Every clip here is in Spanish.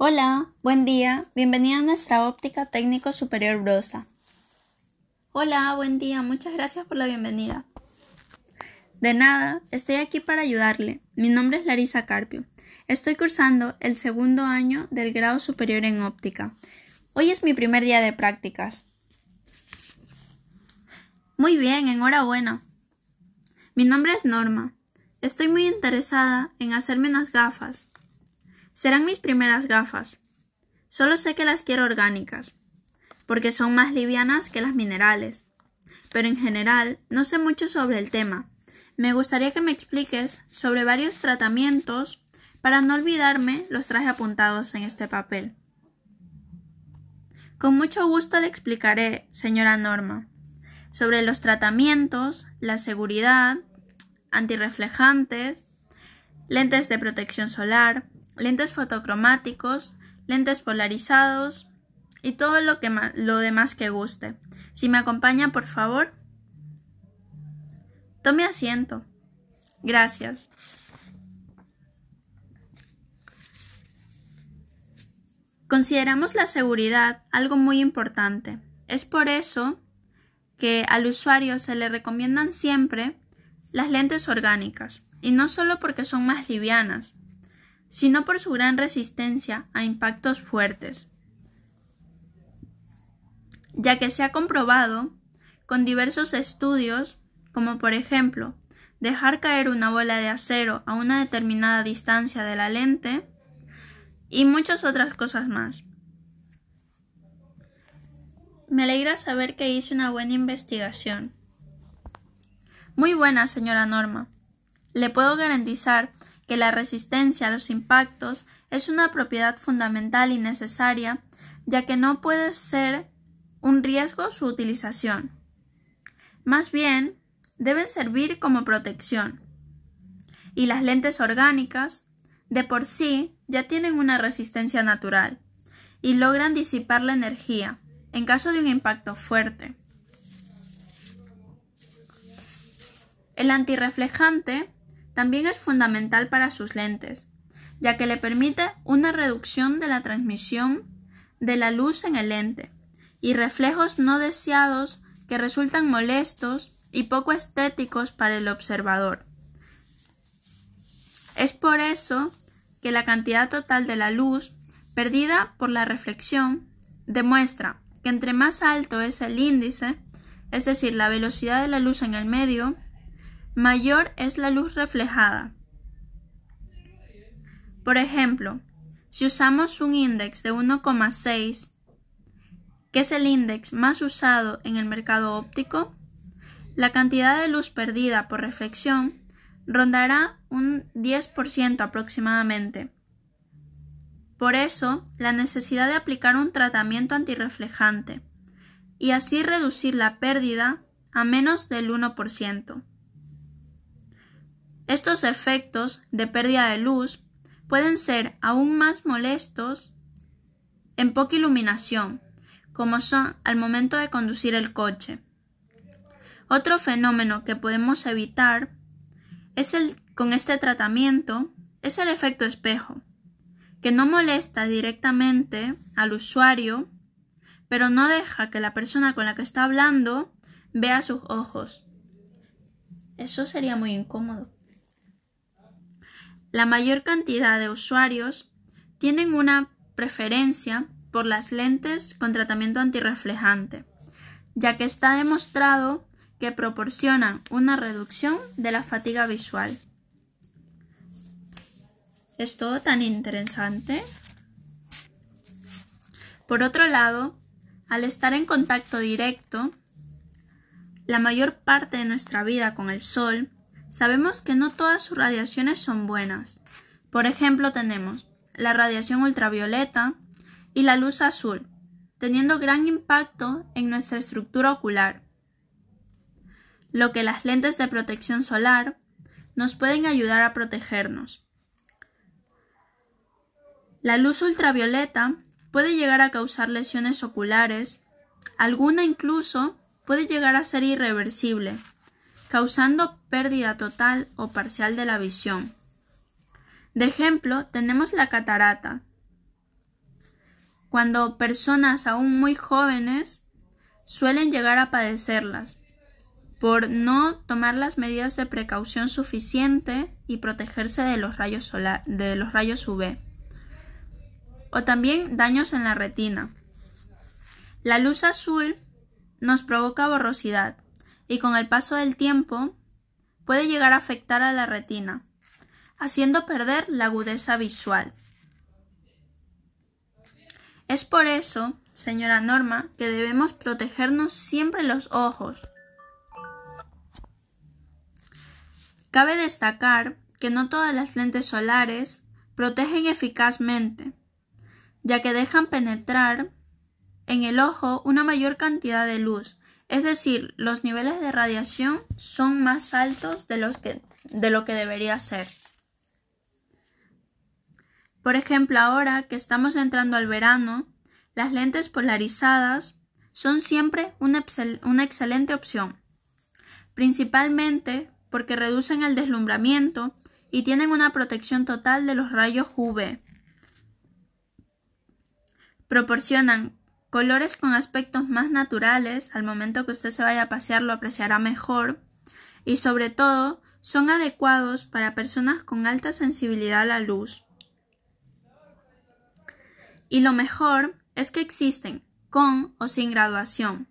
Hola, buen día, bienvenida a nuestra óptica técnico superior Brosa. Hola, buen día, muchas gracias por la bienvenida. De nada, estoy aquí para ayudarle. Mi nombre es Larisa Carpio. Estoy cursando el segundo año del grado superior en óptica. Hoy es mi primer día de prácticas. Muy bien, enhorabuena. Mi nombre es Norma. Estoy muy interesada en hacerme unas gafas. Serán mis primeras gafas. Solo sé que las quiero orgánicas, porque son más livianas que las minerales. Pero en general no sé mucho sobre el tema. Me gustaría que me expliques sobre varios tratamientos para no olvidarme los traje apuntados en este papel. Con mucho gusto le explicaré, señora Norma, sobre los tratamientos, la seguridad, antirreflejantes, lentes de protección solar, lentes fotocromáticos, lentes polarizados y todo lo, que demás que guste. Si me acompaña, por favor. Tome asiento. Gracias. Consideramos la seguridad algo muy importante. Es por eso que al usuario se le recomiendan siempre las lentes orgánicas, y no solo porque son más livianas, sino por su gran resistencia a impactos fuertes, ya que se ha comprobado con diversos estudios, como por ejemplo dejar caer una bola de acero a una determinada distancia de la lente y muchas otras cosas más. Me alegra saber que hice una buena investigación. Muy buena, señora Norma. Le puedo garantizar que la resistencia a los impactos es una propiedad fundamental y necesaria, ya que no puede ser un riesgo su utilización. Más bien, deben servir como protección. Y las lentes orgánicas, de por sí, ya tienen una resistencia natural y logran disipar la energía en caso de un impacto fuerte. El antirreflejante también es fundamental para sus lentes, ya que le permite una reducción de la transmisión de la luz en el lente y reflejos no deseados que resultan molestos y poco estéticos para el observador. Es por eso que la cantidad total de la luz perdida por la reflexión demuestra que entre más alto es el índice, es decir, la velocidad de la luz en el medio, mayor es la luz reflejada. Por ejemplo, si usamos un índice de 1,6, que es el índice más usado en el mercado óptico, la cantidad de luz perdida por reflexión rondará un 10% aproximadamente. Por eso, la necesidad de aplicar un tratamiento antirreflejante y así reducir la pérdida a menos del 1%. Estos efectos de pérdida de luz pueden ser aún más molestos en poca iluminación, como son al momento de conducir el coche. Otro fenómeno que podemos evitar es el, con este tratamiento es el efecto espejo, que no molesta directamente al usuario, pero no deja que la persona con la que está hablando vea sus ojos. Eso sería muy incómodo. La mayor cantidad de usuarios tienen una preferencia por las lentes con tratamiento antirreflejante, ya que está demostrado que proporcionan una reducción de la fatiga visual. ¿Es todo tan interesante? Por otro lado, al estar en contacto directo, la mayor parte de nuestra vida con el sol Sabemos que no todas sus radiaciones son buenas. Por ejemplo, tenemos la radiación ultravioleta y la luz azul, teniendo gran impacto en nuestra estructura ocular. Lo que las lentes de protección solar nos pueden ayudar a protegernos. La luz ultravioleta puede llegar a causar lesiones oculares, alguna incluso puede llegar a ser irreversible causando pérdida total o parcial de la visión. De ejemplo, tenemos la catarata. cuando personas aún muy jóvenes suelen llegar a padecerlas por no tomar las medidas de precaución suficiente y protegerse de los rayos, solar, de los rayos UV. O también daños en la retina. La luz azul nos provoca borrosidad y con el paso del tiempo puede llegar a afectar a la retina, haciendo perder la agudeza visual. Es por eso, señora Norma, que debemos protegernos siempre los ojos. Cabe destacar que no todas las lentes solares protegen eficazmente, ya que dejan penetrar en el ojo una mayor cantidad de luz, es decir, los niveles de radiación son más altos de, los que, de lo que debería ser. Por ejemplo, ahora que estamos entrando al verano, las lentes polarizadas son siempre una, una excelente opción, principalmente porque reducen el deslumbramiento y tienen una protección total de los rayos UV. Proporcionan colores con aspectos más naturales, al momento que usted se vaya a pasear lo apreciará mejor, y sobre todo son adecuados para personas con alta sensibilidad a la luz. Y lo mejor es que existen con o sin graduación,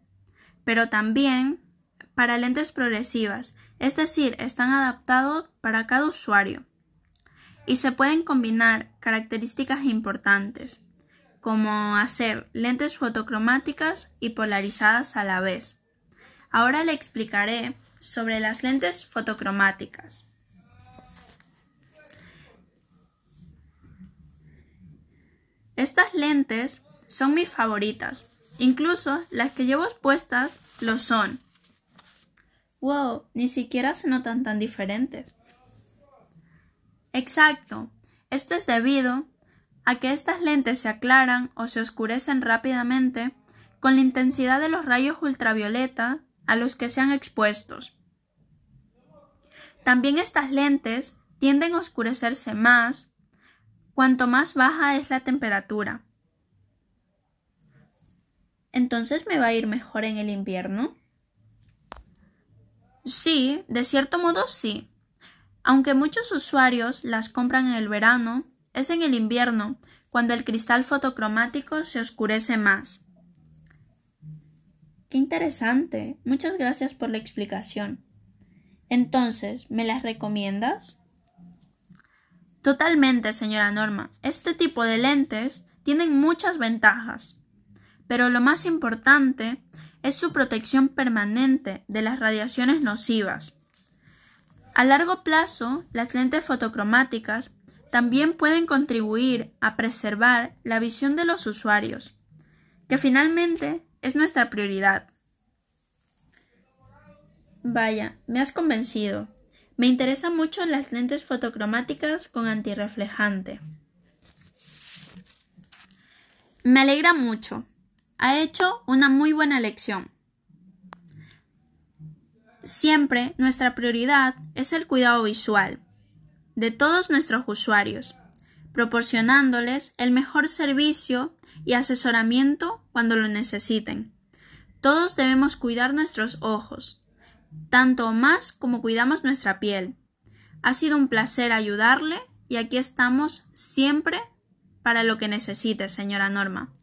pero también para lentes progresivas, es decir, están adaptados para cada usuario. Y se pueden combinar características importantes, como hacer lentes fotocromáticas y polarizadas a la vez. Ahora le explicaré sobre las lentes fotocromáticas. Estas lentes son mis favoritas. Incluso las que llevo puestas lo son. Wow, ni siquiera se notan tan diferentes. Exacto. Esto es debido a que estas lentes se aclaran o se oscurecen rápidamente con la intensidad de los rayos ultravioleta a los que sean expuestos. También estas lentes tienden a oscurecerse más cuanto más baja es la temperatura. Entonces me va a ir mejor en el invierno. Sí, de cierto modo sí. Aunque muchos usuarios las compran en el verano, es en el invierno cuando el cristal fotocromático se oscurece más. Qué interesante. Muchas gracias por la explicación. Entonces, ¿me las recomiendas? Totalmente, señora Norma. Este tipo de lentes tienen muchas ventajas, pero lo más importante es su protección permanente de las radiaciones nocivas. A largo plazo, las lentes fotocromáticas también pueden contribuir a preservar la visión de los usuarios, que finalmente es nuestra prioridad. Vaya, me has convencido. Me interesan mucho las lentes fotocromáticas con antirreflejante. Me alegra mucho. Ha hecho una muy buena elección. Siempre nuestra prioridad es el cuidado visual de todos nuestros usuarios, proporcionándoles el mejor servicio y asesoramiento cuando lo necesiten. Todos debemos cuidar nuestros ojos, tanto más como cuidamos nuestra piel. Ha sido un placer ayudarle y aquí estamos siempre para lo que necesite, señora Norma.